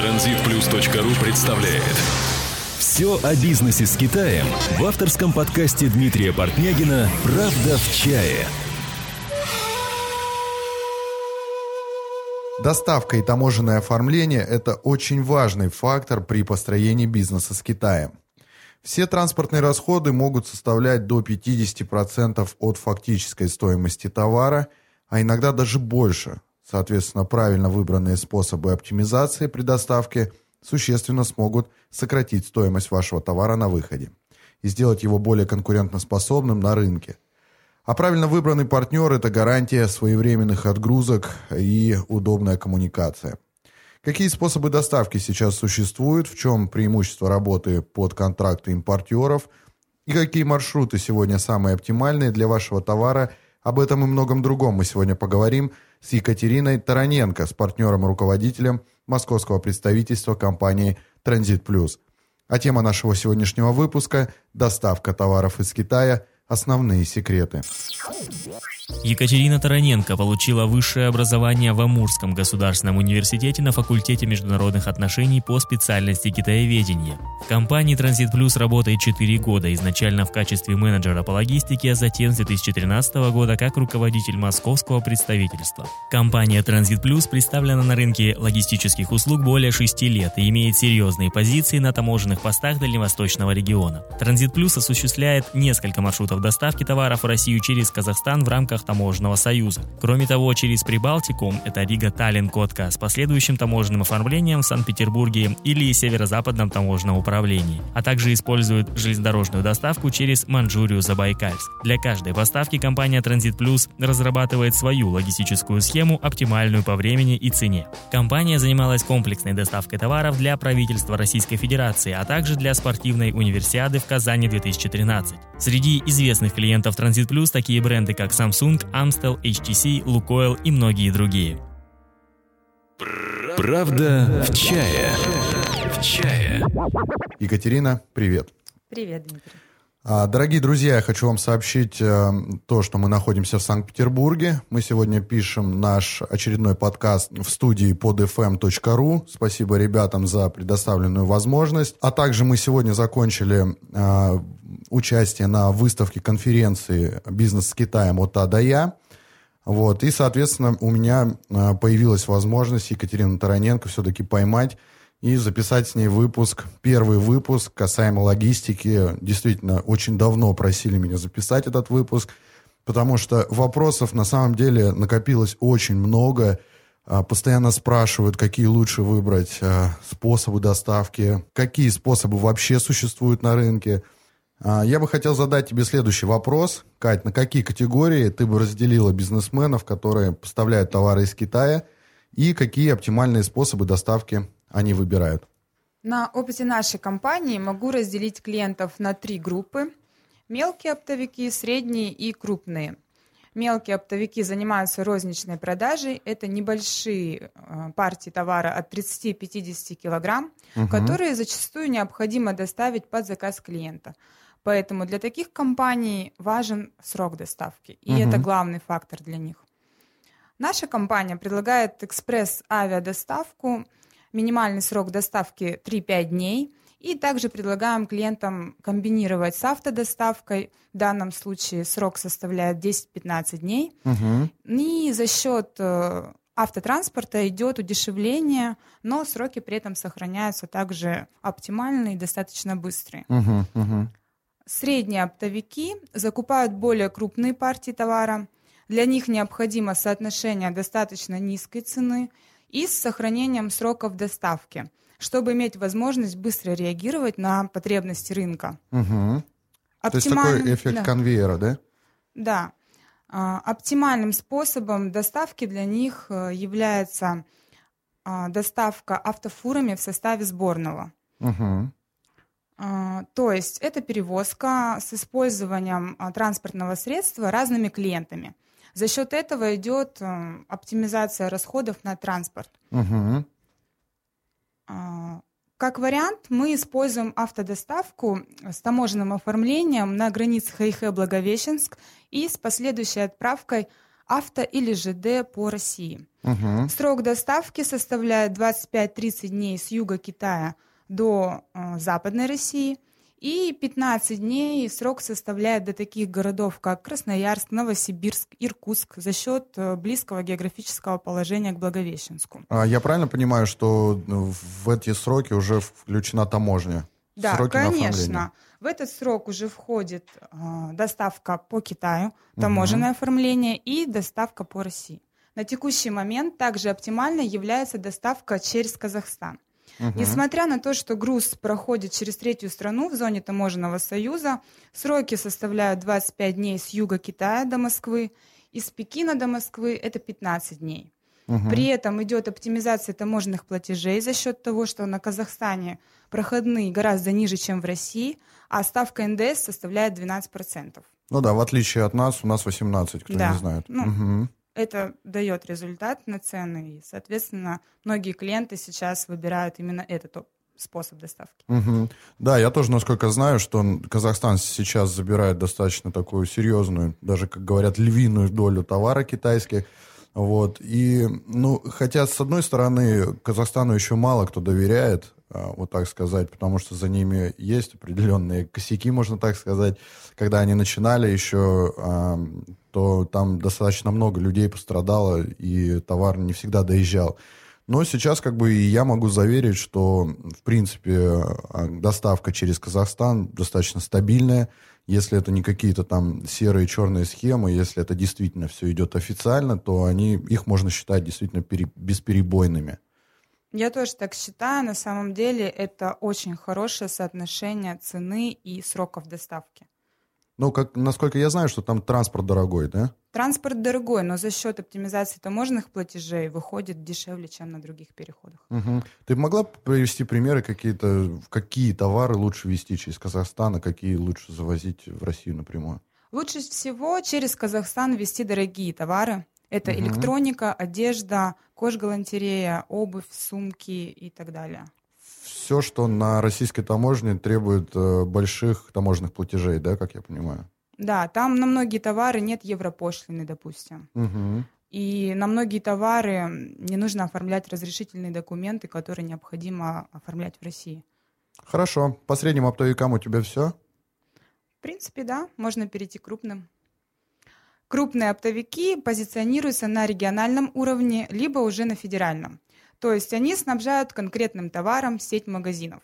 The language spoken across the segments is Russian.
Транзитплюс.ру представляет Все о бизнесе с Китаем в авторском подкасте Дмитрия Портнягина «Правда в чае». Доставка и таможенное оформление – это очень важный фактор при построении бизнеса с Китаем. Все транспортные расходы могут составлять до 50% от фактической стоимости товара, а иногда даже больше. Соответственно, правильно выбранные способы оптимизации при доставке существенно смогут сократить стоимость вашего товара на выходе и сделать его более конкурентоспособным на рынке. А правильно выбранный партнер – это гарантия своевременных отгрузок и удобная коммуникация – Какие способы доставки сейчас существуют, в чем преимущество работы под контракты импортеров и какие маршруты сегодня самые оптимальные для вашего товара. Об этом и многом другом мы сегодня поговорим с Екатериной Тараненко, с партнером-руководителем московского представительства компании «Транзит Плюс». А тема нашего сегодняшнего выпуска – доставка товаров из Китая – основные секреты. Екатерина Тараненко получила высшее образование в Амурском государственном университете на факультете международных отношений по специальности китаеведения. В компании Транзит Плюс работает 4 года, изначально в качестве менеджера по логистике, а затем с 2013 года как руководитель московского представительства. Компания Транзит Плюс представлена на рынке логистических услуг более 6 лет и имеет серьезные позиции на таможенных постах Дальневосточного региона. Транзит Плюс осуществляет несколько маршрутов доставки товаров в Россию через Казахстан в рамках таможенного союза. Кроме того, через Прибалтику, это Рига, Таллин, Котка, с последующим таможенным оформлением в Санкт-Петербурге или Северо-Западном таможенном управлении, а также использует железнодорожную доставку через Манчжурию, Забайкальск. Для каждой поставки компания Транзит Плюс разрабатывает свою логистическую схему, оптимальную по времени и цене. Компания занималась комплексной доставкой товаров для правительства Российской Федерации, а также для спортивной универсиады в Казани 2013. Среди известных клиентов Транзит Плюс такие бренды, как Samsung, Amstel, HTC, Lukoil и многие другие. Правда в чае. В чае. Екатерина, привет. Привет, Дмитрий. А, дорогие друзья, я хочу вам сообщить э, то, что мы находимся в Санкт-Петербурге. Мы сегодня пишем наш очередной подкаст в студии podfm.ru. Спасибо ребятам за предоставленную возможность. А также мы сегодня закончили э, участие на выставке конференции «Бизнес с Китаем от А до Я». Вот, и, соответственно, у меня э, появилась возможность Екатерину Тараненко все-таки поймать и записать с ней выпуск, первый выпуск касаемо логистики. Действительно, очень давно просили меня записать этот выпуск, потому что вопросов на самом деле накопилось очень много. А, постоянно спрашивают, какие лучше выбрать а, способы доставки, какие способы вообще существуют на рынке. А, я бы хотел задать тебе следующий вопрос. Кать, на какие категории ты бы разделила бизнесменов, которые поставляют товары из Китая, и какие оптимальные способы доставки они выбирают? На опыте нашей компании могу разделить клиентов на три группы. Мелкие оптовики, средние и крупные. Мелкие оптовики занимаются розничной продажей. Это небольшие э, партии товара от 30-50 килограмм, угу. которые зачастую необходимо доставить под заказ клиента. Поэтому для таких компаний важен срок доставки. И угу. это главный фактор для них. Наша компания предлагает экспресс-авиадоставку – минимальный срок доставки 3-5 дней. И также предлагаем клиентам комбинировать с автодоставкой. В данном случае срок составляет 10-15 дней. Угу. И за счет э, автотранспорта идет удешевление, но сроки при этом сохраняются также оптимальные и достаточно быстрые. Угу, угу. Средние оптовики закупают более крупные партии товара. Для них необходимо соотношение достаточно низкой цены – и с сохранением сроков доставки, чтобы иметь возможность быстро реагировать на потребности рынка. Угу. Оптималь... То есть такой эффект да. конвейера, да? Да. А, оптимальным способом доставки для них э, является а, доставка автофурами в составе сборного. Угу. То есть это перевозка с использованием транспортного средства разными клиентами. За счет этого идет э, оптимизация расходов на транспорт. Угу. Как вариант, мы используем автодоставку с таможенным оформлением на границе Хайхэ-Благовещенск и с последующей отправкой авто или ЖД по России. Угу. Срок доставки составляет 25-30 дней с юга Китая до э, Западной России – и 15 дней срок составляет до таких городов, как Красноярск, Новосибирск, Иркутск, за счет э, близкого географического положения к Благовещенску. А я правильно понимаю, что в эти сроки уже включена таможня? Да, Сроки конечно. В этот срок уже входит э, доставка по Китаю, таможенное угу. оформление и доставка по России. На текущий момент также оптимальной является доставка через Казахстан. Угу. Несмотря на то, что груз проходит через третью страну в зоне таможенного союза, сроки составляют 25 дней с юга Китая до Москвы, из Пекина до Москвы это 15 дней. Угу. При этом идет оптимизация таможенных платежей за счет того, что на Казахстане проходные гораздо ниже, чем в России, а ставка НДС составляет 12%. Ну да, в отличие от нас, у нас 18, кто да. не знает. Ну, угу это дает результат на цены, и, соответственно, многие клиенты сейчас выбирают именно этот способ доставки. Угу. Да, я тоже, насколько знаю, что Казахстан сейчас забирает достаточно такую серьезную, даже, как говорят, львиную долю товара китайских. Вот. И, ну, хотя, с одной стороны, Казахстану еще мало кто доверяет, а, вот так сказать, потому что за ними есть определенные косяки, можно так сказать. Когда они начинали еще, то там достаточно много людей пострадало, и товар не всегда доезжал. Но сейчас как бы я могу заверить, что, в принципе, а, доставка через Казахстан достаточно стабильная. Если это не какие-то там серые черные схемы, если это действительно все идет официально, то они, их можно считать действительно пере, бесперебойными. Я тоже так считаю. На самом деле это очень хорошее соотношение цены и сроков доставки. Ну, как, насколько я знаю, что там транспорт дорогой, да? Транспорт дорогой, но за счет оптимизации таможенных платежей выходит дешевле, чем на других переходах. Угу. Ты могла привести примеры какие-то, какие товары лучше везти через Казахстан, а какие лучше завозить в Россию напрямую? Лучше всего через Казахстан везти дорогие товары, это угу. электроника, одежда, кожгалантерея, обувь, сумки и так далее. Все, что на российской таможне требует э, больших таможенных платежей, да, как я понимаю? Да, там на многие товары нет европошлины, допустим. Угу. И на многие товары не нужно оформлять разрешительные документы, которые необходимо оформлять в России. Хорошо. По средним оптовикам у тебя все? В принципе, да. Можно перейти к крупным. Крупные оптовики позиционируются на региональном уровне, либо уже на федеральном. То есть они снабжают конкретным товаром сеть магазинов.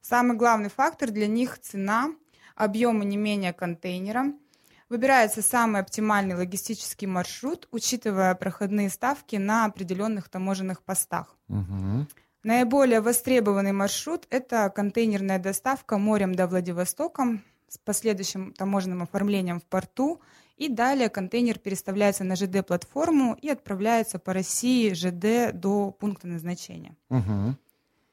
Самый главный фактор для них – цена, объем и не менее контейнера. Выбирается самый оптимальный логистический маршрут, учитывая проходные ставки на определенных таможенных постах. Угу. Наиболее востребованный маршрут – это контейнерная доставка морем до Владивостока с последующим таможенным оформлением в порту – и далее контейнер переставляется на ЖД-платформу и отправляется по России ЖД до пункта назначения. Угу.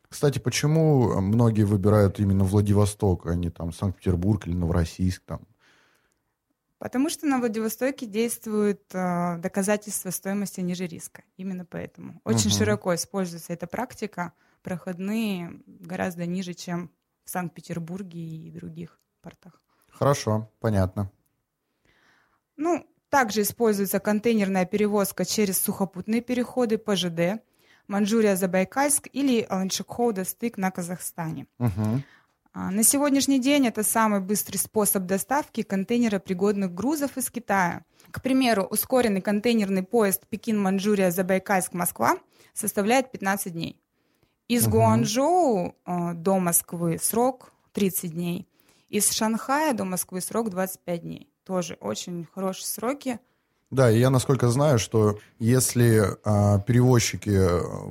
Кстати, почему многие выбирают именно Владивосток, а не там Санкт-Петербург или Новороссийск там? Потому что на Владивостоке действует э, доказательство стоимости ниже риска. Именно поэтому. Очень угу. широко используется эта практика. Проходные гораздо ниже, чем в Санкт-Петербурге и других портах. Хорошо, понятно. Ну, также используется контейнерная перевозка через сухопутные переходы по ЖД, Манчжурия-Забайкальск или Аланшикхоуда-Стык на Казахстане. Угу. На сегодняшний день это самый быстрый способ доставки контейнера пригодных грузов из Китая. К примеру, ускоренный контейнерный поезд Пекин-Манчжурия-Забайкальск-Москва составляет 15 дней. Из угу. Гуанчжоу э, до Москвы срок 30 дней. Из Шанхая до Москвы срок 25 дней тоже очень хорошие сроки. Да, и я насколько знаю, что если а, перевозчики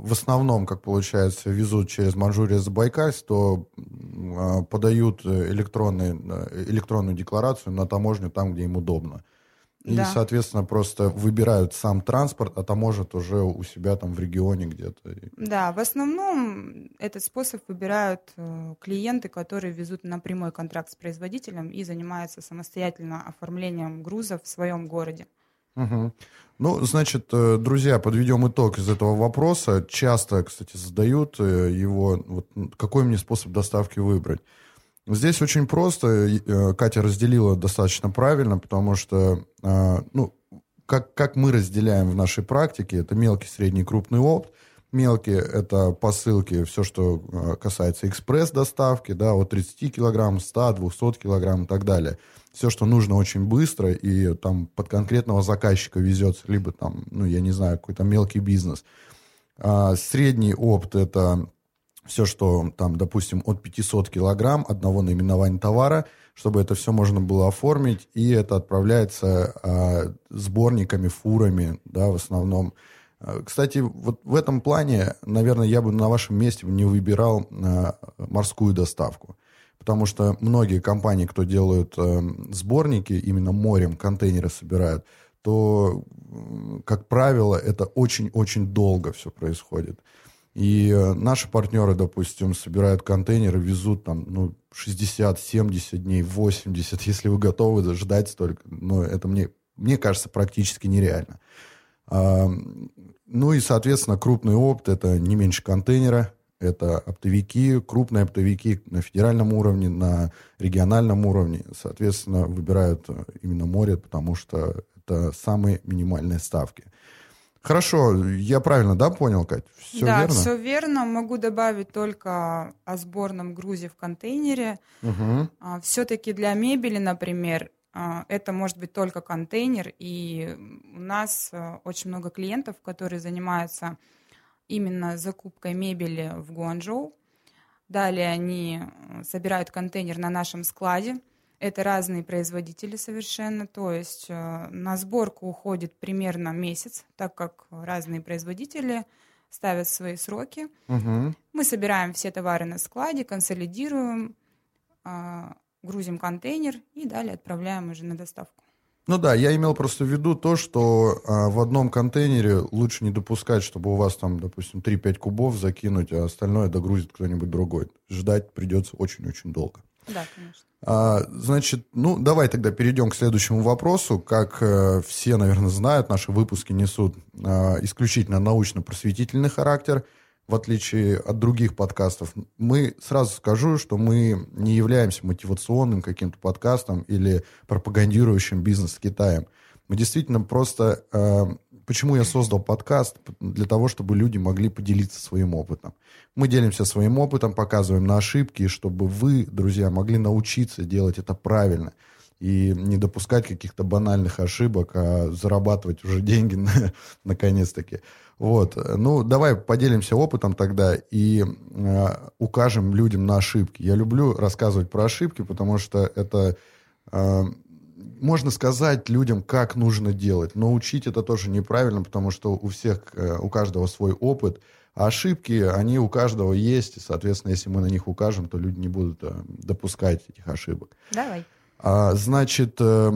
в основном, как получается, везут через Манчжурия-Забайкальск, то а, подают электронные, электронную декларацию на таможню там, где им удобно. И, да. соответственно, просто выбирают сам транспорт, а таможат уже у себя там в регионе где-то. Да, в основном этот способ выбирают э, клиенты, которые везут на прямой контракт с производителем и занимаются самостоятельно оформлением груза в своем городе. Угу. Ну, значит, э, друзья, подведем итог из этого вопроса. Часто, кстати, задают э, его, вот, какой мне способ доставки выбрать. Здесь очень просто. Катя разделила достаточно правильно, потому что, ну, как, как мы разделяем в нашей практике, это мелкий, средний, крупный опт. Мелкие – это посылки, все, что э, касается экспресс-доставки, да, от 30 килограмм, 100, 200 килограмм и так далее. Все, что нужно очень быстро и там под конкретного заказчика везется, либо там, ну, я не знаю, какой-то мелкий бизнес. А средний опт – это все, что там, допустим, от 500 килограмм одного наименования товара, чтобы это все можно было оформить, и это отправляется а, сборниками, фурами, да, в основном, Э, кстати, вот в этом плане, наверное, я бы на вашем месте не выбирал э, морскую доставку. Потому что многие компании, кто делают э, сборники, именно морем контейнеры собирают, то, как правило, это очень-очень долго все происходит. И наши партнеры, допустим, собирают контейнеры, везут там, ну, 60, 70 дней, 80, если вы готовы ждать столько. Но это мне, мне кажется практически нереально. Ну и, соответственно, крупный опт – это не меньше контейнера, это оптовики, крупные оптовики на федеральном уровне, на региональном уровне. Соответственно, выбирают э, именно море, потому что это самые минимальные ставки. Хорошо, я правильно, да, понял, Кать? Все да, верно? все верно. Могу добавить только о сборном грузе в контейнере. Угу. Все-таки для мебели, например, а, это может быть только контейнер, и у нас э, очень много клиентов, которые занимаются именно закупкой мебели в Гуанчжоу. Далее они э, собирают контейнер на нашем складе. Это разные производители совершенно, то есть э, на сборку уходит примерно месяц, так как разные производители ставят свои сроки. Угу. Мы собираем все товары на складе, консолидируем, а, грузим контейнер и далее отправляем уже на доставку. Ну да, я имел просто в виду то, что а, в одном контейнере лучше не допускать, чтобы у вас там, допустим, 3-5 кубов закинуть, а остальное догрузит кто-нибудь другой. Ждать придется очень-очень долго. Да, конечно. А, значит, ну давай тогда перейдем к следующему вопросу. Как э, все, наверное, знают, наши выпуски несут э, исключительно научно-просветительный характер – в отличие от других подкастов, мы сразу скажу, что мы не являемся мотивационным каким-то подкастом или пропагандирующим бизнес с Китаем. Мы действительно просто... Э, почему я создал подкаст? Для того, чтобы люди могли поделиться своим опытом. Мы делимся своим опытом, показываем на ошибки, чтобы вы, друзья, могли научиться делать это правильно и не допускать каких-то банальных ошибок, а зарабатывать уже деньги наконец-таки. Вот. Ну, давай поделимся опытом тогда и э, укажем людям на ошибки. Я люблю рассказывать про ошибки, потому что это э, можно сказать людям, как нужно делать, но учить это тоже неправильно, потому что у всех, э, у каждого свой опыт, а ошибки, они у каждого есть, и, соответственно, если мы на них укажем, то люди не будут э, допускать этих ошибок. Давай. А, значит, э,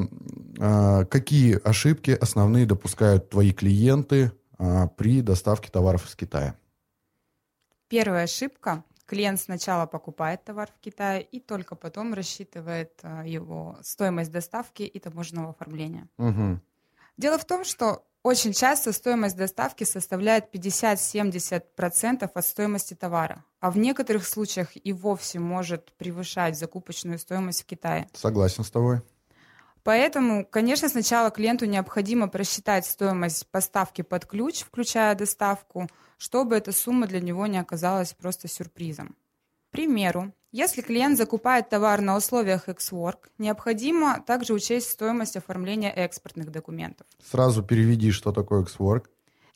э, какие ошибки основные допускают твои клиенты а, при доставке товаров из Китая? Первая ошибка. Клиент сначала покупает товар в Китае и только потом рассчитывает а, его стоимость доставки и таможенного оформления. Угу. Дело в том, что очень часто стоимость доставки составляет 50-70% от стоимости товара, а в некоторых случаях и вовсе может превышать закупочную стоимость в Китае. Согласен с тобой. Поэтому, конечно, сначала клиенту необходимо просчитать стоимость поставки под ключ, включая доставку, чтобы эта сумма для него не оказалась просто сюрпризом. К примеру, если клиент закупает товар на условиях Xwork, необходимо также учесть стоимость оформления экспортных документов. Сразу переведи, что такое Xwork.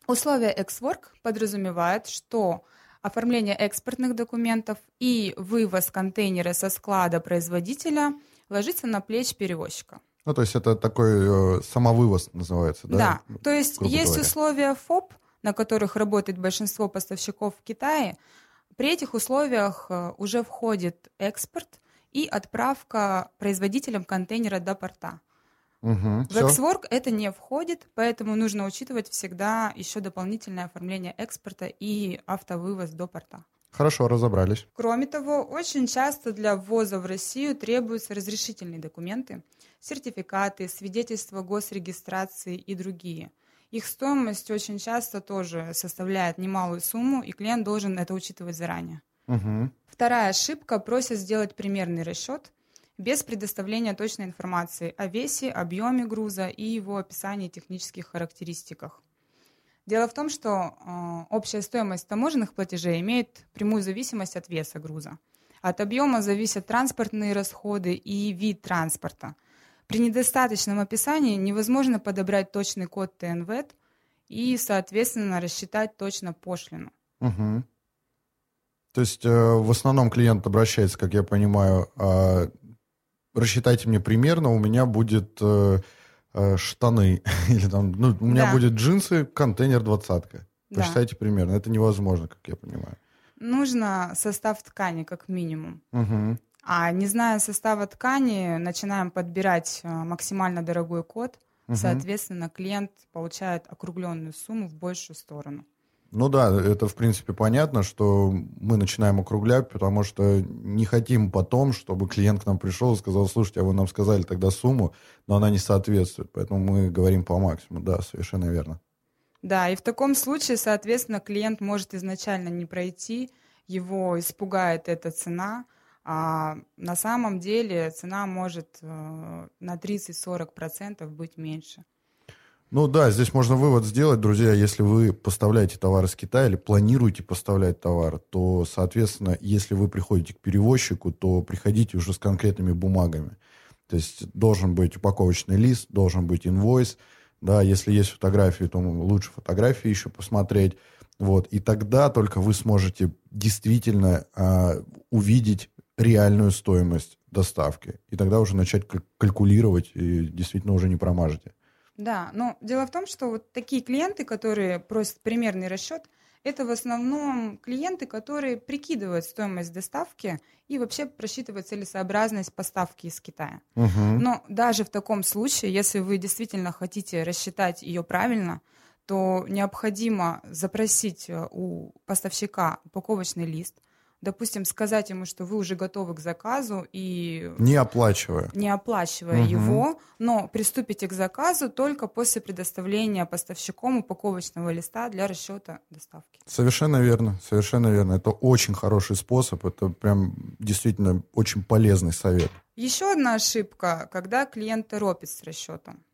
Условия Xwork подразумевают, что оформление экспортных документов и вывоз контейнера со склада производителя ложится на плечи перевозчика. Ну, то есть это такой э, самовывоз называется, да? Да, то есть есть говоря. условия ФОП, на которых работает большинство поставщиков в Китае. При этих условиях э, уже входит экспорт и отправка производителям контейнера до порта. Угу, в Xwork это не входит, поэтому нужно учитывать всегда еще дополнительное оформление экспорта и автовывоз до порта. Хорошо, разобрались. Кроме того, очень часто для ввоза в Россию требуются разрешительные документы, сертификаты, свидетельства госрегистрации и другие. Их стоимость очень часто тоже составляет немалую сумму, и клиент должен это учитывать заранее. Угу. Вторая ошибка – просят сделать примерный расчет. без предоставления точной информации о весе, объеме груза и его описании технических характеристиках. Дело в том, что э, общая стоимость таможенных платежей имеет прямую зависимость от веса груза. От объема зависят транспортные расходы и вид транспорта. При недостаточном описании невозможно подобрать точный код ТНВЭД и, соответственно, рассчитать точно пошлину. Угу. То есть э, в основном клиент обращается, как я понимаю, э, рассчитайте мне примерно, у меня будет э, э, штаны, или там, ну, у меня Да. будет джинсы, контейнер двадцатка. Да. Посчитайте примерно. Это невозможно, как я понимаю. Нужно состав ткани как минимум. Угу. А не зная состава ткани, начинаем подбирать э, максимально дорогой код. Мгм. Соответственно, клиент получает округленную сумму в большую сторону. Ну да, это в принципе понятно, что мы начинаем округлять, потому что не хотим потом, чтобы клиент к нам пришел и сказал, слушайте, а вы нам сказали тогда сумму, но она не соответствует, поэтому мы говорим по максимуму. Да, совершенно верно. Да, и в таком случае, соответственно, клиент может изначально не пройти, его испугает эта цена, а на самом деле цена может э, на 30-40% быть меньше. Ну да, здесь можно вывод сделать, друзья, если вы поставляете товар из Китая или планируете поставлять товар, то, соответственно, если вы приходите к перевозчику, то приходите уже с конкретными бумагами. То есть должен быть упаковочный лист, должен быть инвойс, да, если есть фотографии, то лучше фотографии еще посмотреть, вот, и тогда только вы сможете действительно а, увидеть реальную стоимость доставки, и тогда уже начать каль- калькулировать и действительно уже не промажете. Да, но дело в том, что вот такие клиенты, которые просят примерный расчет, это в основном клиенты, которые прикидывают стоимость доставки и вообще просчитывают целесообразность поставки из Китая. Мгм. Но даже в таком случае, если вы действительно хотите рассчитать ее правильно, то необходимо запросить э, у поставщика упаковочный лист, допустим, сказать ему, что вы уже готовы к заказу и Не оплачивая. не оплачивая Мгм. его, но приступите к заказу только после предоставления поставщиком упаковочного листа для расчета доставки. Совершенно верно, совершенно верно. Это очень хороший способ, это прям действительно очень полезный совет. Еще одна ошибка, когда клиент торопит с расчетом.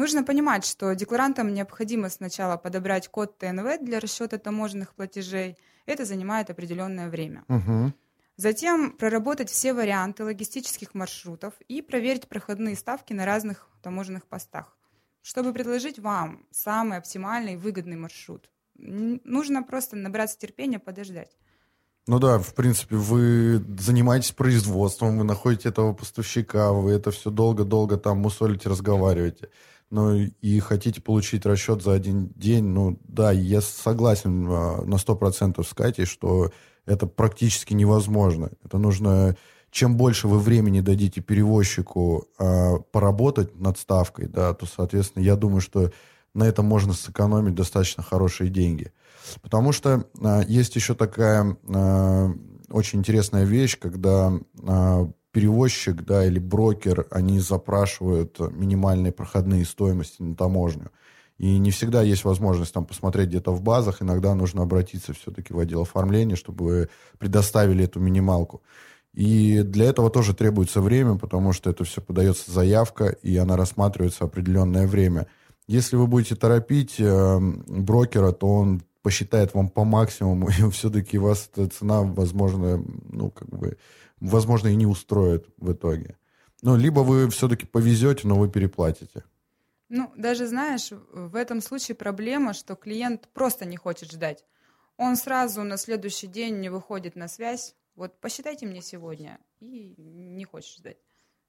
Нужно понимать, что декларантам необходимо сначала подобрать код ТНВ для расчета таможенных платежей. Это занимает определенное время. Мгм. Затем проработать все варианты логистических маршрутов и проверить проходные ставки на разных таможенных постах, чтобы предложить вам самый оптимальный и выгодный маршрут. Нужно просто набраться терпения, подождать. Ну да, в принципе, вы занимаетесь производством, вы находите этого поставщика, вы это все долго-долго там мусолите, разговариваете. Ну и хотите получить расчет за один день, ну да, я согласен а, на 100% с Катей, что это практически невозможно. Это нужно... Чем больше вы времени дадите перевозчику а, поработать над ставкой, да, то, соответственно, я думаю, что на этом можно сэкономить достаточно хорошие деньги. Потому что а, есть еще такая а, очень интересная вещь, когда а, перевозчик, да, или брокер, они запрашивают минимальные проходные стоимости на таможню. И не всегда есть возможность там посмотреть где-то в базах. Иногда нужно обратиться все-таки в отдел оформления, чтобы предоставили эту минималку. И для этого тоже требуется время, потому что это все подается заявка, и она рассматривается определенное время. Если вы будете торопить э, брокера, то он посчитает вам по максимуму, и все-таки вас эта цена, возможно, ну, как бы, возможно, и не устроит в итоге. Ну, либо вы все-таки повезете, но вы переплатите. Ну, даже знаешь, в этом случае проблема, что клиент просто не хочет ждать. Он сразу на следующий день не выходит на связь. Вот посчитайте мне сегодня. И не хочет ждать.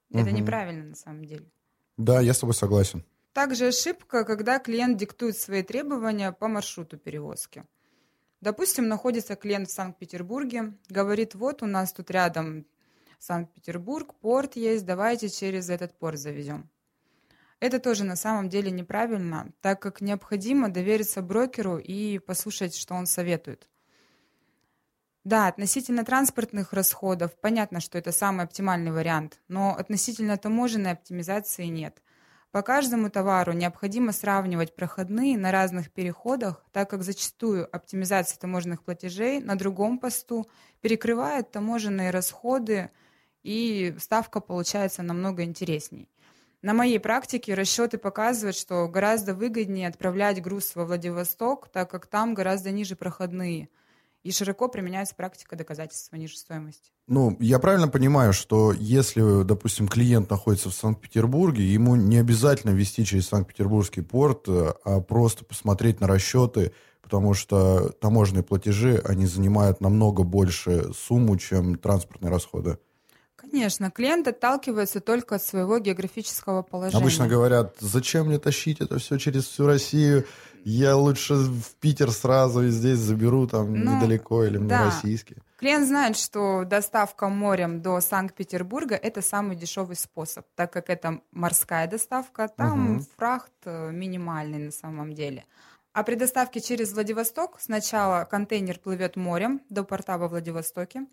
Это Мгм. неправильно на самом деле. Да, я с тобой согласен. Также ошибка, когда клиент диктует свои требования по маршруту перевозки. Допустим, находится клиент в Санкт-Петербурге, говорит, вот у нас тут рядом Санкт-Петербург, порт есть, давайте через этот порт завезем. Это тоже на самом деле неправильно, так как необходимо довериться брокеру и послушать, что он советует. Да, относительно транспортных расходов, понятно, что это самый оптимальный вариант, но относительно таможенной оптимизации нет. По каждому товару необходимо сравнивать проходные на разных переходах, так как зачастую оптимизация таможенных платежей на другом посту перекрывает таможенные расходы и ставка получается намного интересней. На моей практике расчеты показывают, что гораздо выгоднее отправлять груз во Владивосток, так как там гораздо ниже проходные. И широко применяется практика доказательства ниже стоимости. Ну, я правильно понимаю, что если, допустим, клиент находится в Санкт-Петербурге, ему не обязательно вести через Санкт-Петербургский порт, а просто посмотреть на расчеты, потому что таможенные платежи, они занимают намного больше сумму, чем транспортные расходы. Конечно, клиент отталкивается только от своего географического положения. Обычно говорят, зачем мне тащить это все через всю Россию? Я лучше в Питер сразу и здесь заберу там ну, недалеко или да. российский. Клиент знает, что доставка морем до Санкт-Петербурга это самый дешевый способ, так как это морская доставка, там угу. фрахт э, минимальный на самом деле. А при доставке через Владивосток сначала контейнер плывет морем до порта во Владивостоке,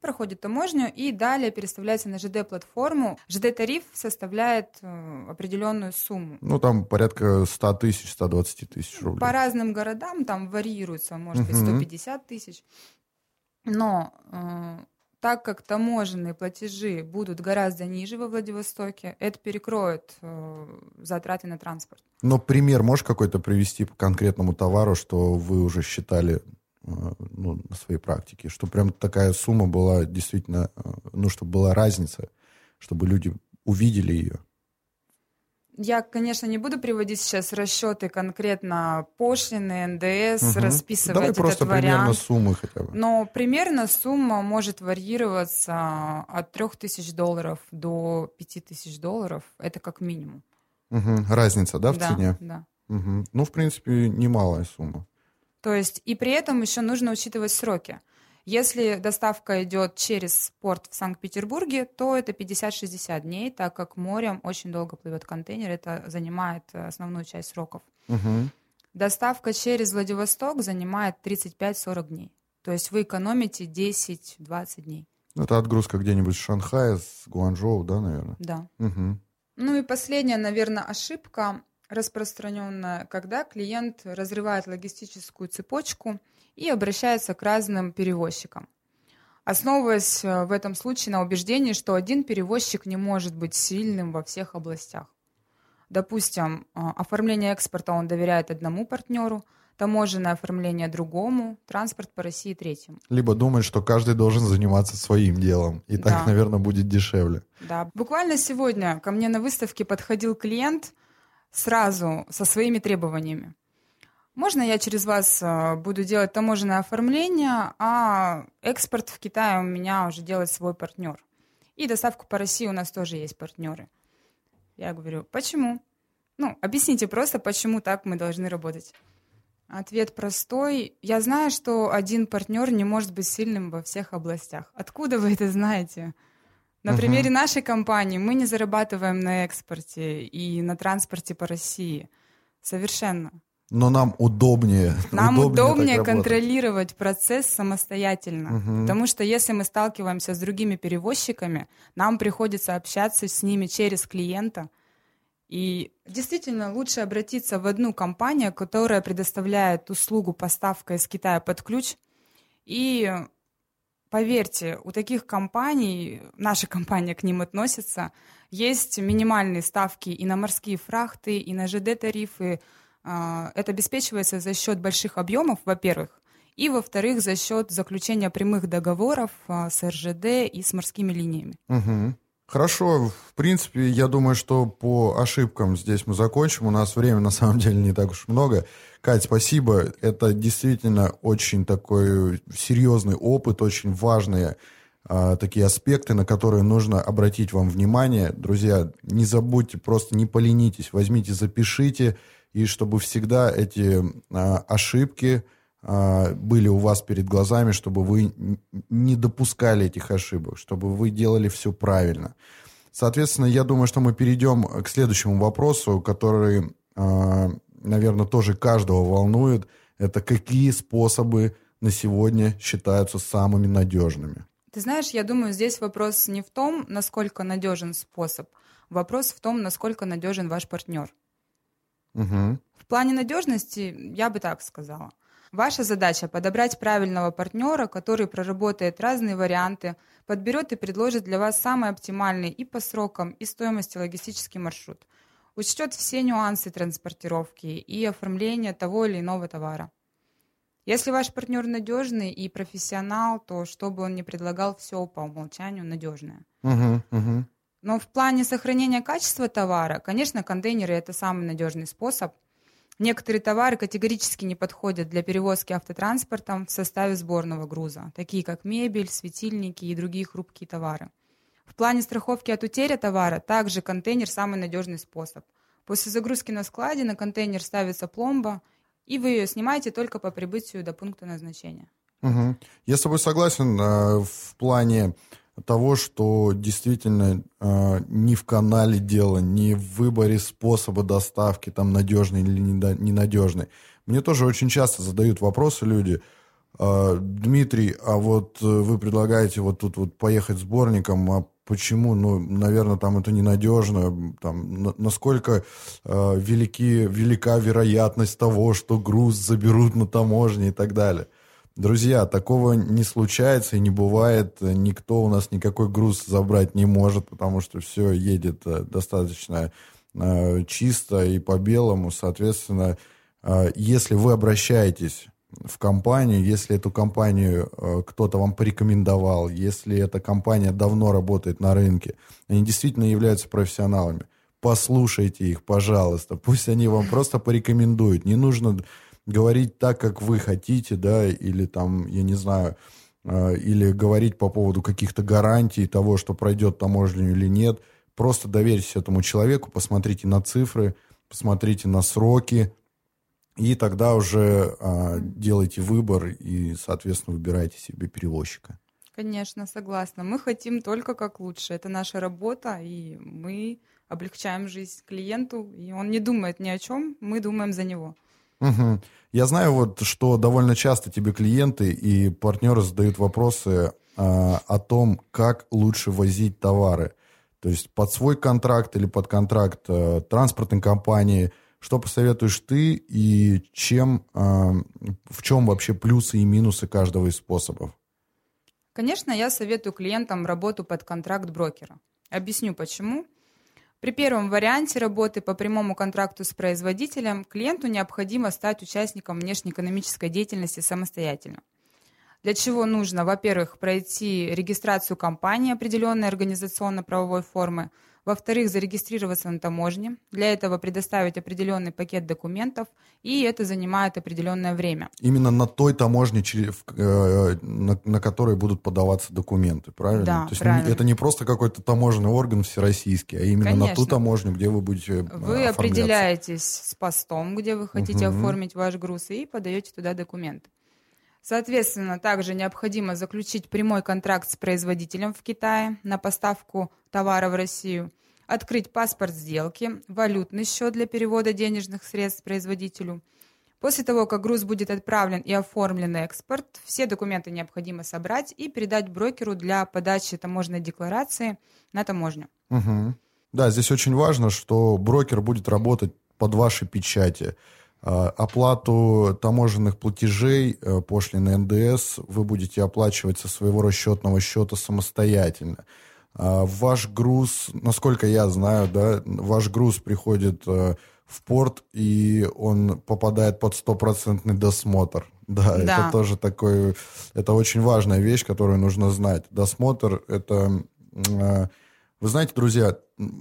проходит таможню и далее переставляется на ЖД-платформу. ЖД-тариф составляет э, определенную сумму. Ну, там порядка 100 тысяч, 120 тысяч рублей. По разным городам там варьируется, может быть, 150 тысяч. Но э, так как таможенные платежи будут гораздо ниже во Владивостоке, это перекроет э, затраты на транспорт. Но пример можешь какой-то привести по конкретному товару, что вы уже считали ну, на своей практике, что прям такая сумма была действительно, э, ну, чтобы была разница, чтобы люди увидели ее. Я, конечно, не буду приводить сейчас расчеты конкретно пошлины, НДС, угу. расписывать Давай этот просто вариант. примерно суммы хотя бы. Но примерно сумма может варьироваться от 3000 долларов до 5000 долларов. Это как минимум. Угу. Разница, да, в да, цене? Да. Угу. Ну, в принципе, немалая сумма. То есть и при этом еще нужно учитывать сроки. Если доставка идет через порт в Санкт-Петербурге, то это 50-60 дней, так как морем очень долго плывет контейнер, это занимает э, основную часть сроков. Угу. Доставка через Владивосток занимает 35-40 дней. То есть вы экономите 10-20 дней. Ну, это отгрузка где-нибудь с Шанхая, с Гуанчжоу, да, наверное? Да. Угу. Ну и последняя, наверное, ошибка распространенная, когда клиент разрывает логистическую цепочку и обращается к разным перевозчикам. Основываясь э, в этом случае на убеждении, что один перевозчик не может быть сильным во всех областях. Допустим, э, оформление экспорта он доверяет одному партнеру, таможенное оформление другому, транспорт по России третьему. Либо думает, что каждый должен заниматься своим делом, и так, да. наверное, будет дешевле. Да. Буквально сегодня ко мне на выставке подходил клиент – сразу со своими требованиями. Можно я через вас э, буду делать таможенное оформление, а экспорт в Китай у меня уже делает свой партнер. И доставку по России у нас тоже есть партнеры. Я говорю, почему? Ну, объясните просто, почему так мы должны работать. Ответ простой. Я знаю, что один партнер не может быть сильным во всех областях. Откуда вы это знаете? На примере нашей компании мы не зарабатываем на экспорте и на транспорте по России. Совершенно. Но нам удобнее. Нам удобнее, удобнее контролировать процесс самостоятельно. Угу. Потому что если мы сталкиваемся с другими перевозчиками, нам приходится общаться с ними через клиента. И действительно лучше обратиться в одну компанию, которая предоставляет услугу поставка из Китая под ключ, и Поверьте, у таких компаний, наша компания к ним относится, есть минимальные ставки и на морские фрахты, и на ЖД-тарифы. А, это обеспечивается за счет больших объемов, во-первых, и, во-вторых, за счет заключения прямых договоров а, с РЖД и с морскими линиями. Угу. Хорошо, в принципе, я думаю, что по ошибкам здесь мы закончим. У нас времени на самом деле не так уж много. Кать, спасибо. Это действительно очень такой серьезный опыт, очень важные а, такие аспекты, на которые нужно обратить вам внимание. Друзья, не забудьте, просто не поленитесь, возьмите, запишите, и чтобы всегда эти а, ошибки были у вас перед глазами, чтобы вы не допускали этих ошибок, чтобы вы делали все правильно. Соответственно, я думаю, что мы перейдем к следующему вопросу, который, а, наверное, тоже каждого волнует. Это какие способы на сегодня считаются самыми надежными? Ты знаешь, я думаю, здесь вопрос не в том, насколько надежен способ. Вопрос в том, насколько надежен ваш партнер. Угу. В плане надежности я бы так сказала – Ваша задача подобрать правильного партнера, который проработает разные варианты, подберет и предложит для вас самый оптимальный и по срокам, и стоимости логистический маршрут. Учтет все нюансы транспортировки и оформления того или иного товара. Если ваш партнер надежный и профессионал, то что бы он ни предлагал, все по умолчанию надежное. Угу, угу. Но в плане сохранения качества товара, конечно, контейнеры это самый надежный способ. Некоторые товары категорически не подходят для перевозки автотранспортом в составе сборного груза, такие как мебель, светильники и другие хрупкие товары. В плане страховки от утери товара также контейнер самый надежный способ. После загрузки на складе на контейнер ставится пломба, и вы ее снимаете только по прибытию до пункта назначения. Угу. Я с тобой согласен э, в плане того, что действительно э, ни в канале дело, ни в выборе способа доставки, там надежный или ненадежный. Мне тоже очень часто задают вопросы люди. Э, Дмитрий, а вот э, вы предлагаете вот тут вот поехать сборником, а почему? Ну, наверное, там это ненадежно. Там, на, насколько э, велики, велика вероятность того, что груз заберут на таможне и так далее. Друзья, такого не случается и не бывает. Никто у нас никакой груз забрать не может, потому что все едет э, достаточно э, чисто и по белому. Соответственно, э, если вы обращаетесь в компанию, если эту компанию э, кто-то вам порекомендовал, если эта компания давно работает на рынке, они действительно являются профессионалами, послушайте их, пожалуйста. Пусть они вам просто порекомендуют. Не нужно говорить так, как вы хотите, да, или там, я не знаю, э, или говорить по поводу каких-то гарантий того, что пройдет таможню или нет. Просто доверьтесь этому человеку, посмотрите на цифры, посмотрите на сроки, и тогда уже а, делайте выбор и, соответственно, выбирайте себе перевозчика. Конечно, согласна. Мы хотим только как лучше. Это наша работа, и мы облегчаем жизнь клиенту, и он не думает ни о чем, мы думаем за него. Угу. Я знаю, вот, что довольно часто тебе клиенты и партнеры задают вопросы э, о том, как лучше возить товары. То есть под свой контракт или под контракт э, транспортной компании. Что посоветуешь ты и чем, э, в чем вообще плюсы и минусы каждого из способов? Конечно, я советую клиентам работу под контракт брокера. Объясню почему. При первом варианте работы по прямому контракту с производителем клиенту необходимо стать участником внешнеэкономической деятельности самостоятельно. Для чего нужно, во-первых, пройти регистрацию компании определенной организационно-правовой формы, во-вторых, зарегистрироваться на таможне. Для этого предоставить определенный пакет документов, и это занимает определенное время. Именно на той таможне, э, на, которой будут подаваться документы, правильно? Да, То есть правильно. это не просто какой-то таможенный орган всероссийский, а именно Конечно. на ту таможню, где вы будете э, Вы определяетесь с постом, где вы хотите угу. оформить ваш груз, и подаете туда документы. Соответственно, также необходимо заключить прямой контракт с производителем в Китае на поставку товара в Россию, открыть паспорт сделки, валютный счет для перевода денежных средств производителю. После того, как груз будет отправлен и оформлен экспорт, все документы необходимо собрать и передать брокеру для подачи таможенной декларации на таможню. Угу. Да, здесь очень важно, что брокер будет работать под ваши печати. А, оплату таможенных платежей, э, пошлины НДС вы будете оплачивать со своего расчетного счета самостоятельно. А, ваш груз, насколько я знаю, да, ваш груз приходит э, в порт, и он попадает под стопроцентный досмотр. Да, да, это тоже такой, это очень важная вещь, которую нужно знать. Досмотр это, э, вы знаете, друзья,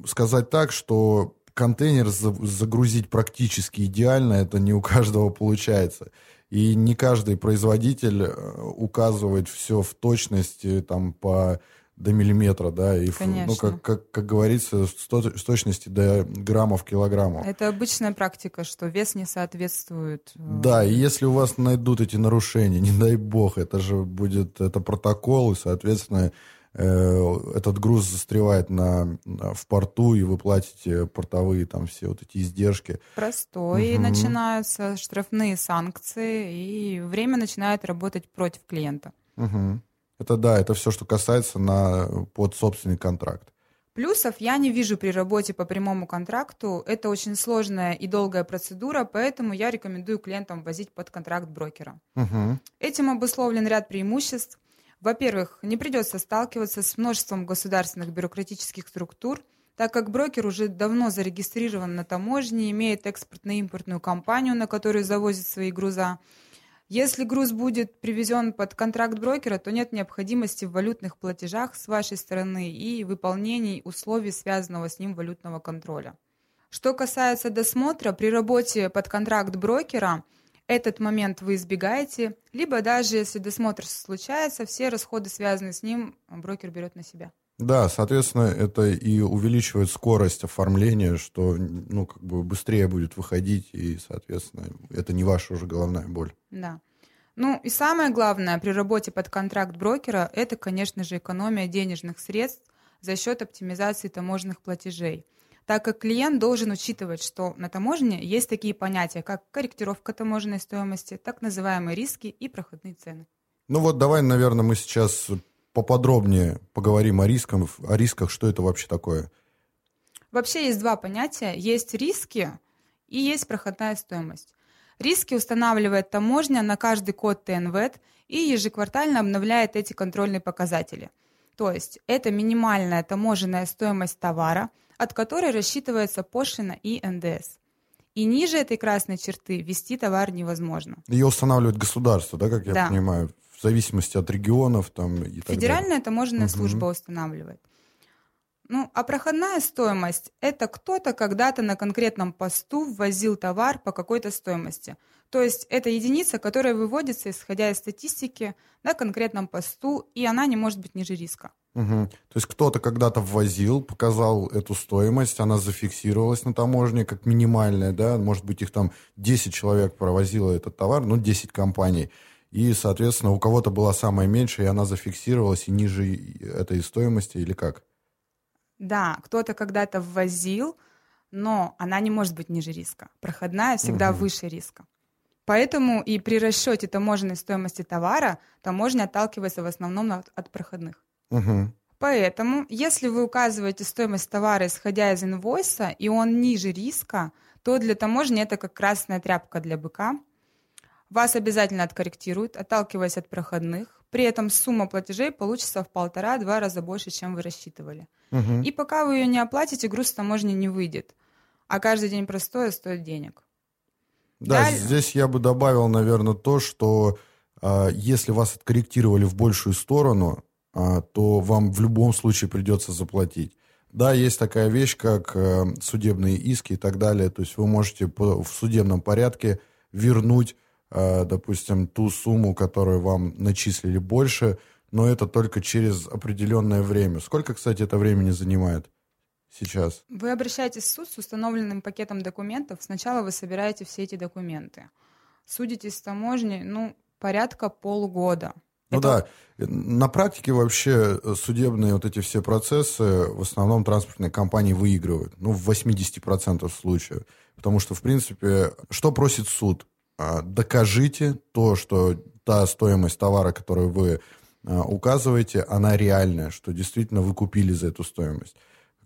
сказать так, что контейнер загрузить практически идеально, это не у каждого получается. И не каждый производитель э, указывает все в точности там по до миллиметра, да, и Конечно. ну как, как, как говорится, с, с точности до граммов килограммов. Это обычная практика, что вес не соответствует. Э, да, и если у вас найдут эти нарушения, не дай бог, это же будет это протокол, и, соответственно, этот груз застревает на, в порту, и вы платите портовые там все вот эти издержки. Простой, угу. начинаются штрафные санкции, и время начинает работать против клиента. Угу. Это да, это все, что касается на, под собственный контракт. Плюсов я не вижу при работе по прямому контракту. Это очень сложная и долгая процедура, поэтому я рекомендую клиентам возить под контракт брокера. Угу. Этим обусловлен ряд преимуществ. Во-первых, не придется сталкиваться с множеством государственных бюрократических структур, так как брокер уже давно зарегистрирован на таможне, имеет экспортно-импортную компанию, на которую завозит свои груза. Если груз будет привезен под контракт брокера, то нет необходимости в валютных платежах с вашей стороны и выполнении условий связанного с ним валютного контроля. Что касается досмотра, при работе под контракт брокера этот момент вы избегаете, либо даже если досмотр случается, все расходы, связанные с ним, брокер берет на себя. Да, соответственно, это и увеличивает скорость оформления, что ну, как бы быстрее будет выходить, и, соответственно, это не ваша уже головная боль. Да. Ну и самое главное при работе под контракт брокера – это, конечно же, экономия денежных средств за счет оптимизации таможенных платежей так как клиент должен учитывать, что на таможне есть такие понятия, как корректировка таможенной стоимости, так называемые риски и проходные цены. Ну вот давай, наверное, мы сейчас поподробнее поговорим о рисках, о рисках, что это вообще такое. Вообще есть два понятия. Есть риски и есть проходная стоимость. Риски устанавливает таможня на каждый код ТНВЭД и ежеквартально обновляет эти контрольные показатели. То есть это минимальная таможенная стоимость товара, от которой рассчитывается пошлина и НДС. И ниже этой красной черты ввести товар невозможно. Ее устанавливает государство, да, как я Да. понимаю, в зависимости от регионов там и так Федеральная далее. таможенная Мгм. служба устанавливает. Ну, а проходная стоимость – это кто-то когда-то на конкретном посту ввозил товар по какой-то стоимости. То есть это единица, которая выводится, исходя из статистики, на конкретном посту, и она не может быть ниже риска. Мгм. То есть кто-то когда-то ввозил, показал эту стоимость, она зафиксировалась на таможне как минимальная, да, может быть, их там 10 человек провозило этот товар, ну, 10 компаний. И, соответственно, у кого-то была самая меньшая, и она зафиксировалась и ниже этой стоимости, или как? Да, кто-то когда-то ввозил, но она не может быть ниже риска. Проходная всегда Мгм. выше риска. Поэтому и при расчете таможенной стоимости товара таможня отталкивается в основном от проходных. Мгм. Поэтому, если вы указываете стоимость товара, исходя из инвойса, и он ниже риска, то для таможни это как красная тряпка для быка. Вас обязательно откорректируют, отталкиваясь от проходных. При этом сумма платежей получится в полтора-два раза больше, чем вы рассчитывали. Мгм. И пока вы ее не оплатите, груз с таможни не выйдет. А каждый день простое стоит денег. Да, Далее- здесь я бы добавил, наверное, то, что а, если вас откорректировали в большую сторону, то вам в любом случае придется заплатить. Да, есть такая вещь, как э, судебные иски и так далее. То есть вы можете в судебном порядке вернуть, э, допустим, ту сумму, которую вам начислили больше, но это только через определенное время. Сколько, кстати, это времени занимает сейчас? Вы обращаетесь в суд с установленным пакетом документов. Сначала вы собираете все эти документы. Судитесь с таможней, ну, порядка полгода. Ну Это- да, на практике вообще э, судебные вот эти все процессы в основном транспортные компании выигрывают, ну, в 80% случаев. Потому что, в принципе, что просит суд? А, Докажите то, что та стоимость товара, которую вы а, указываете, она реальная, что действительно вы купили за эту стоимость.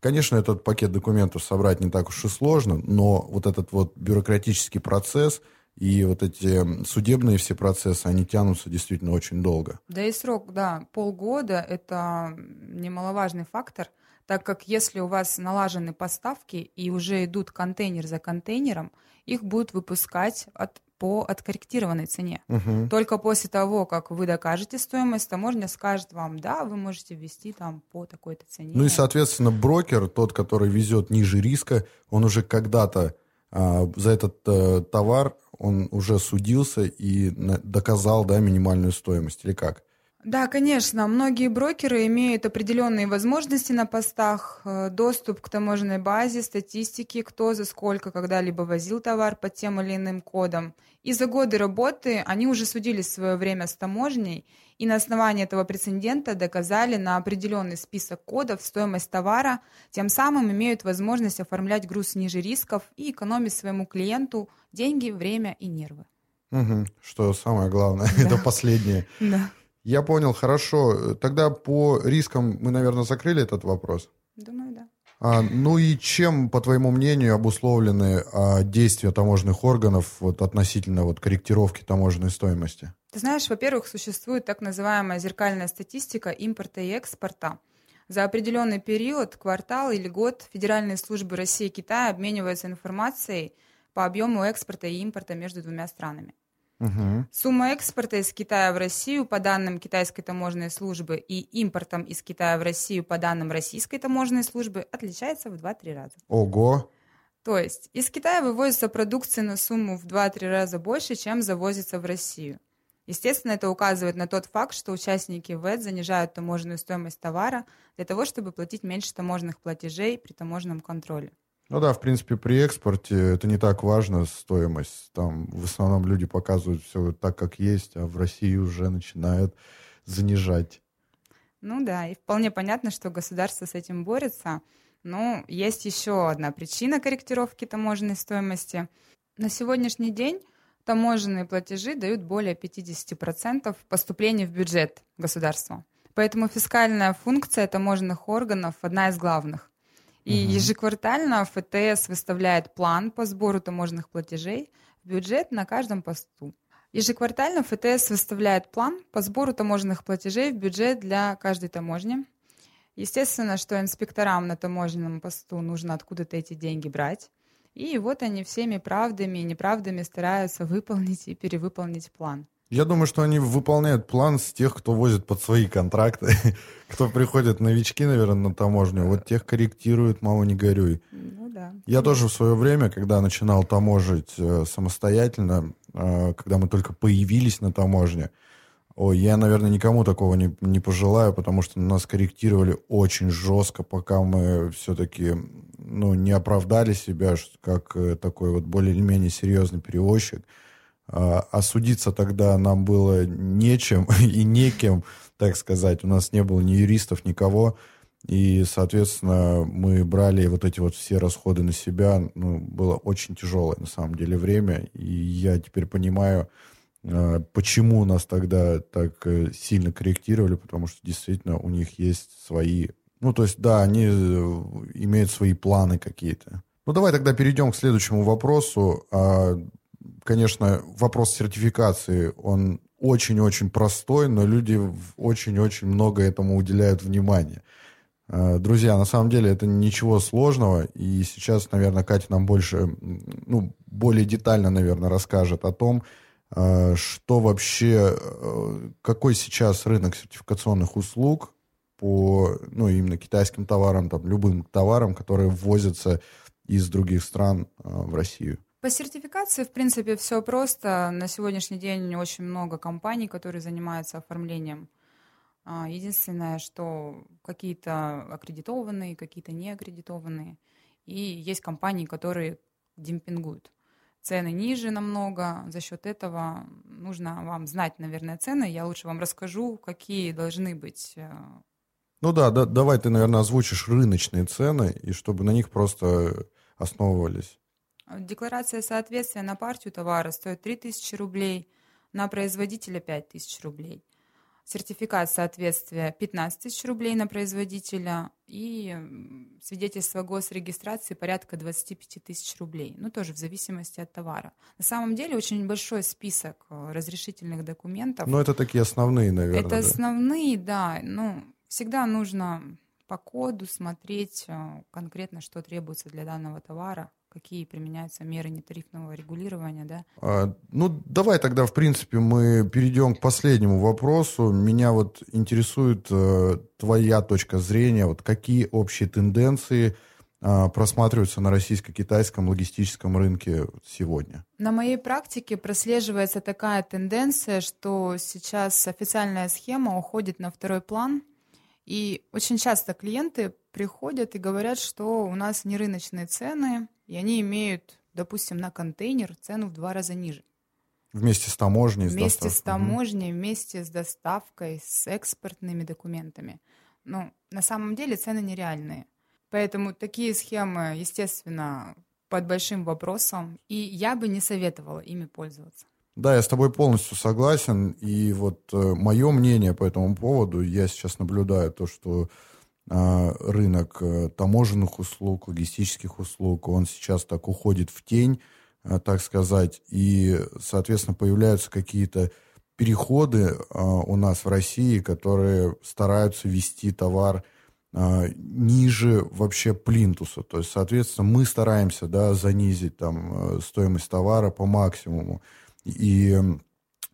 Конечно, этот пакет документов собрать не так уж и сложно, но вот этот вот бюрократический процесс и вот эти судебные все процессы, они тянутся действительно очень долго. Да и срок, да, полгода – это немаловажный фактор, так как если у вас налажены поставки и уже идут контейнер за контейнером, их будут выпускать от, по откорректированной цене. Мгм. Только после того, как вы докажете стоимость, таможня скажет вам, да, вы можете ввести там по такой-то цене. Ну и, соответственно, брокер, тот, который везет ниже риска, он уже когда-то а, за этот э, товар, он уже судился и доказал, да, минимальную стоимость, или как? Да, конечно. Многие брокеры имеют определенные возможности на постах, э, доступ к таможенной базе, статистике, кто за сколько когда-либо возил товар под тем или иным кодом. И за годы работы они уже судились в свое время с таможней, и на основании этого прецедента доказали на определенный список кодов стоимость товара, тем самым имеют возможность оформлять груз ниже рисков и экономить своему клиенту деньги, время и нервы. Мгм. Что самое главное, это последнее. Да. Я понял, хорошо. Тогда по рискам мы, наверное, закрыли этот вопрос. Думаю, да. А, ну и чем, по твоему мнению, обусловлены а, действия таможенных органов вот, относительно вот, корректировки таможенной стоимости? Ты знаешь, во-первых, существует так называемая зеркальная статистика импорта и экспорта. За определенный период, квартал или год Федеральные службы России и Китая обмениваются информацией по объему экспорта и импорта между двумя странами. Угу. Сумма экспорта из Китая в Россию по данным китайской таможенной службы и импортом из Китая в Россию по данным российской таможенной службы отличается в 2-3 раза. Ого! То есть из Китая вывозится продукция на сумму в 2-3 раза больше, чем завозится в Россию. Естественно, это указывает на тот факт, что участники ВЭД занижают таможенную стоимость товара для того, чтобы платить меньше таможенных платежей при таможенном контроле. Ну да, в принципе, при экспорте это не так важно, стоимость. Там в основном люди показывают все так, как есть, а в России уже начинают занижать. Ну да, и вполне понятно, что государство с этим борется. Но есть еще одна причина корректировки таможенной стоимости. На сегодняшний день таможенные платежи дают более 50% поступлений в бюджет государства. Поэтому фискальная функция таможенных органов одна из главных. И угу. ежеквартально ФТС выставляет план по сбору таможенных платежей в бюджет на каждом посту. Ежеквартально ФТС выставляет план по сбору таможенных платежей в бюджет для каждой таможни. Естественно, что инспекторам на таможенном посту нужно откуда-то эти деньги брать. И вот они всеми правдами и неправдами стараются выполнить и перевыполнить план. Я думаю, что они выполняют план с тех, кто возит под свои контракты, кто приходит новички, наверное, на таможню, вот тех корректируют, мало не горюй. Ну да. Я тоже в свое время, когда начинал таможить э, самостоятельно, э, когда мы только появились на таможне, ой, я, наверное, никому такого не, не пожелаю, потому что нас корректировали очень жестко, пока мы все-таки ну, не оправдали себя как э, такой вот более или менее серьезный перевозчик. А, а судиться тогда нам было нечем и некем, так сказать. У нас не было ни юристов, никого. И, соответственно, мы брали вот эти вот все расходы на себя. Ну, было очень тяжелое, на самом деле, время. И я теперь понимаю, а, почему нас тогда так э, сильно корректировали, потому что действительно у них есть свои... Ну, то есть, да, они э, имеют свои планы какие-то. Ну, давай тогда перейдем к следующему вопросу. Конечно, вопрос сертификации, он очень-очень простой, но люди очень-очень много этому уделяют внимания. А, друзья, на самом деле это ничего сложного, и сейчас, наверное, Катя нам больше, ну, более детально, наверное, расскажет о том, а, что вообще, э, какой сейчас рынок сертификационных услуг по, ну, именно китайским товарам, там, любым товарам, которые ввозятся из других стран в Россию. По сертификации, в принципе, все просто. На сегодняшний день очень много компаний, которые занимаются оформлением. А, единственное, что какие-то аккредитованные, какие-то не аккредитованные. И есть компании, которые демпингуют. Цены ниже намного. За счет этого нужно вам знать, наверное, цены. Я лучше вам расскажу, какие должны быть. Э, ну да, да давай ты, наверное, озвучишь рыночные цены, и чтобы на них просто основывались. Декларация соответствия на партию товара стоит 3000 рублей, на производителя 5000 рублей. Сертификат соответствия 15 тысяч рублей на производителя и свидетельство госрегистрации порядка 25 тысяч рублей. Ну, тоже в зависимости от товара. На самом деле очень большой список э, разрешительных документов. Ну, это такие основные, наверное. Это да? основные, да. Ну, всегда нужно по коду смотреть э, конкретно, что требуется для данного товара какие применяются меры нетарифного регулирования, да? А, ну, давай тогда, в принципе, мы перейдем к последнему вопросу. Меня вот интересует э, твоя точка зрения, вот какие общие тенденции э, просматриваются на российско-китайском логистическом рынке сегодня? На моей практике прослеживается такая тенденция, что сейчас официальная схема уходит на второй план, и очень часто клиенты приходят и говорят, что у нас не рыночные цены, и они имеют, допустим, на контейнер цену в два раза ниже. Вместе с таможней? Вместе с, с таможней, угу. вместе с доставкой, с экспортными документами. Ну, на самом деле цены нереальные. Поэтому такие схемы, естественно, под большим вопросом, и я бы не советовала ими пользоваться. Да, я с тобой полностью согласен. И вот э, мое мнение по этому поводу, я сейчас наблюдаю то, что рынок э, таможенных услуг, логистических услуг, он сейчас так уходит в тень, а, так сказать, и, соответственно, появляются какие-то переходы у нас в России, которые стараются вести товар ниже вообще плинтуса. То есть, соответственно, мы стараемся да, занизить там, э, стоимость товара по максимуму. И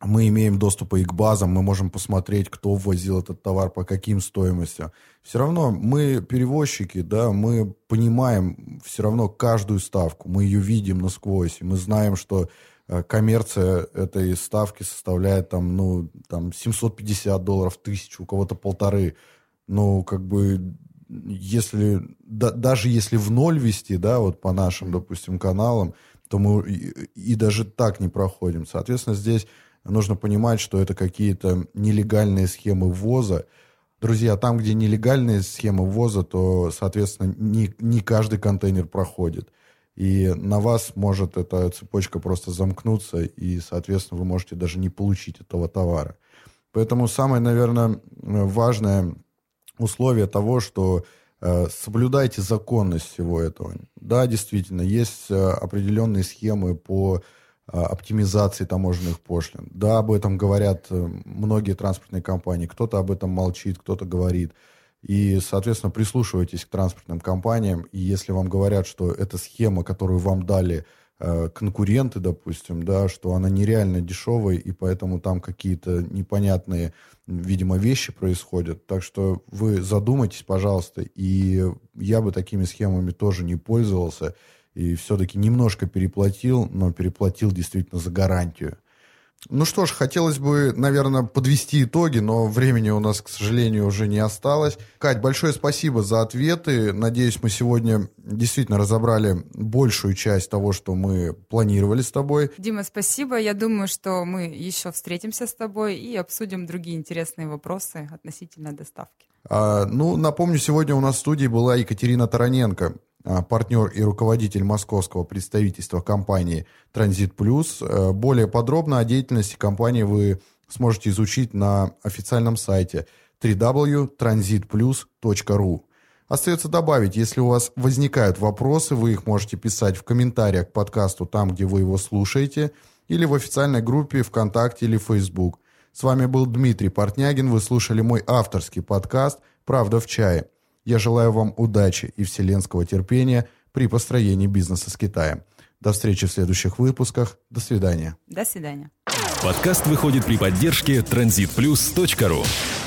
мы имеем доступ и к базам, мы можем посмотреть, кто ввозил этот товар, по каким стоимостям. Все равно мы перевозчики, да, мы понимаем все равно каждую ставку, мы ее видим насквозь, и мы знаем, что э, коммерция этой ставки составляет там, ну, там 750 долларов, тысячу, у кого-то полторы. Ну, как бы, если, да, даже если в ноль вести, да, вот по нашим, допустим, каналам, то мы и, и даже так не проходим. Соответственно, здесь нужно понимать, что это какие-то нелегальные схемы ввоза. Друзья, там, где нелегальные схемы ввоза, то, соответственно, не, не каждый контейнер проходит. И на вас может эта цепочка просто замкнуться, и, соответственно, вы можете даже не получить этого товара. Поэтому самое, наверное, важное условие того, что э, соблюдайте законность всего этого. Да, действительно, есть э, определенные схемы по оптимизации таможенных пошлин. Да, об этом говорят э, многие транспортные компании. Кто-то об этом молчит, кто-то говорит. И, соответственно, прислушивайтесь к транспортным компаниям. И если вам говорят, что эта схема, которую вам дали э, конкуренты, допустим, да, что она нереально дешевая, и поэтому там какие-то непонятные, видимо, вещи происходят. Так что вы задумайтесь, пожалуйста. И я бы такими схемами тоже не пользовался и все-таки немножко переплатил, но переплатил действительно за гарантию. Ну что ж, хотелось бы, наверное, подвести итоги, но времени у нас, к сожалению, уже не осталось. Кать, большое спасибо за ответы. Надеюсь, мы сегодня действительно разобрали большую часть того, что мы планировали с тобой. Дима, спасибо. Я думаю, что мы еще встретимся с тобой и обсудим другие интересные вопросы относительно доставки. А, ну, напомню, сегодня у нас в студии была Екатерина Тараненко, партнер и руководитель московского представительства компании «Транзит Плюс». Э, более подробно о деятельности компании вы сможете изучить на официальном сайте www.transitplus.ru. Остается добавить, если у вас возникают вопросы, вы их можете писать в комментариях к подкасту там, где вы его слушаете, или в официальной группе ВКонтакте или Facebook. С вами был Дмитрий Портнягин, вы слушали мой авторский подкаст «Правда в чае». Я желаю вам удачи и вселенского терпения при построении бизнеса с Китаем. До встречи в следующих выпусках. До свидания. До свидания. Подкаст выходит при поддержке transitplus.ru